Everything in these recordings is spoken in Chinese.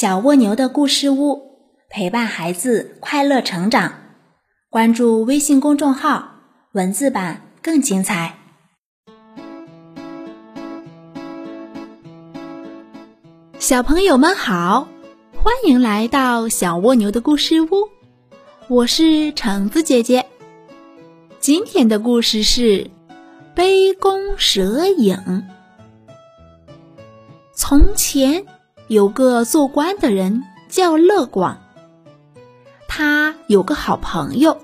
小蜗牛的故事屋，陪伴孩子快乐成长。关注微信公众号，文字版更精彩。小朋友们好，欢迎来到小蜗牛的故事屋，我是橙子姐姐。今天的故事是杯弓蛇影。从前。有个做官的人叫乐广，他有个好朋友，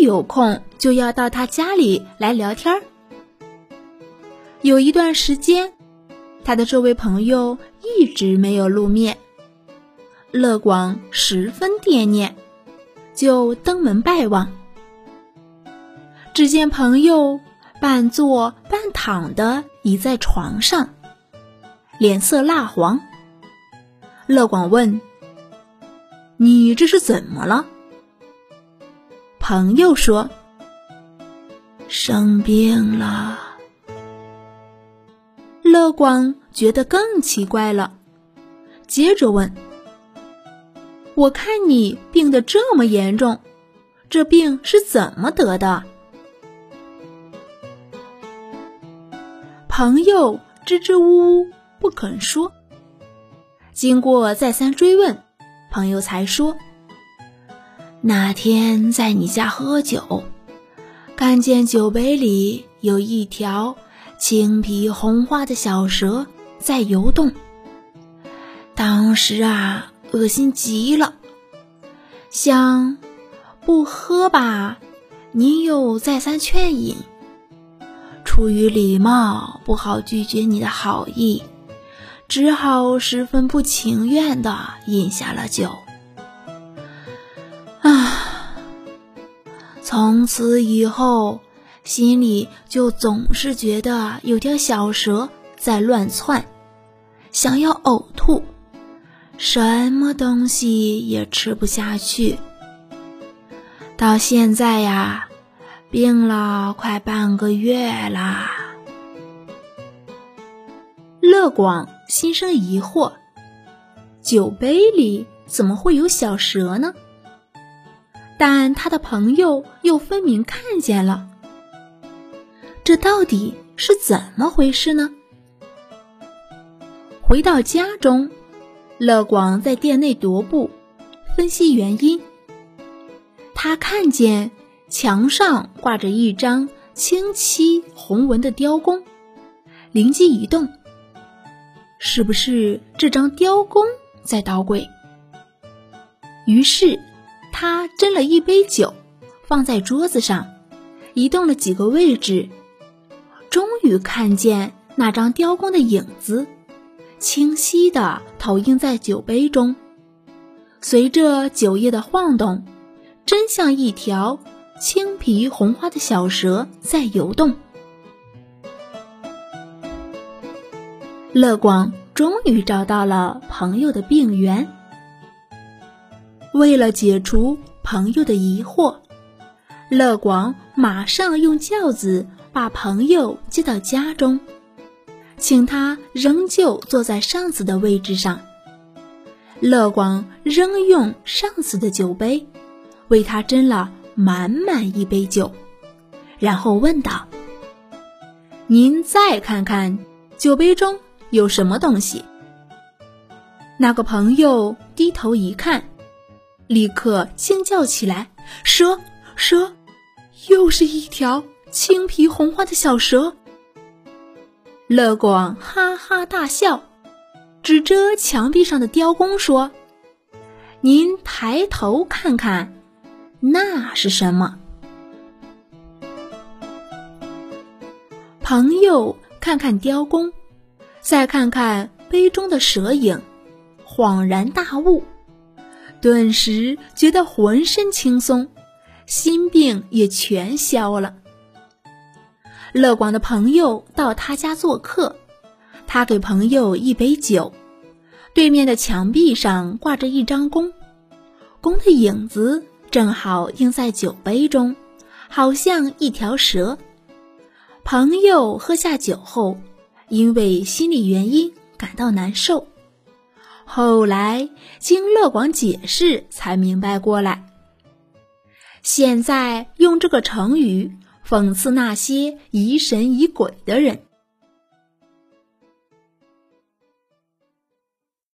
一有空就要到他家里来聊天儿。有一段时间，他的这位朋友一直没有露面，乐广十分惦念，就登门拜望。只见朋友半坐半躺的倚在床上。脸色蜡黄，乐广问：“你这是怎么了？”朋友说：“生病了。”乐广觉得更奇怪了，接着问：“我看你病得这么严重，这病是怎么得的？”朋友支支吾吾。不肯说。经过再三追问，朋友才说：“那天在你家喝酒，看见酒杯里有一条青皮红花的小蛇在游动。当时啊，恶心极了，想不喝吧，你又再三劝饮，出于礼貌，不好拒绝你的好意。”只好十分不情愿的饮下了酒。啊，从此以后，心里就总是觉得有条小蛇在乱窜，想要呕吐，什么东西也吃不下去。到现在呀，病了快半个月啦。乐广。心生疑惑：酒杯里怎么会有小蛇呢？但他的朋友又分明看见了，这到底是怎么回事呢？回到家中，乐广在店内踱步，分析原因。他看见墙上挂着一张青漆红纹的雕弓，灵机一动。是不是这张雕弓在捣鬼？于是他斟了一杯酒，放在桌子上，移动了几个位置，终于看见那张雕弓的影子，清晰的投映在酒杯中，随着酒液的晃动，真像一条青皮红花的小蛇在游动。乐广终于找到了朋友的病源。为了解除朋友的疑惑，乐广马上用轿子把朋友接到家中，请他仍旧坐在上次的位置上。乐广仍用上次的酒杯为他斟了满满一杯酒，然后问道：“您再看看酒杯中。”有什么东西？那个朋友低头一看，立刻惊叫起来：“蛇！蛇！又是一条青皮红花的小蛇！”乐广哈哈大笑，指着墙壁上的雕弓说：“您抬头看看，那是什么？”朋友看看雕弓。再看看杯中的蛇影，恍然大悟，顿时觉得浑身轻松，心病也全消了。乐广的朋友到他家做客，他给朋友一杯酒，对面的墙壁上挂着一张弓，弓的影子正好映在酒杯中，好像一条蛇。朋友喝下酒后。因为心理原因感到难受，后来经乐广解释，才明白过来。现在用这个成语讽刺那些疑神疑鬼的人。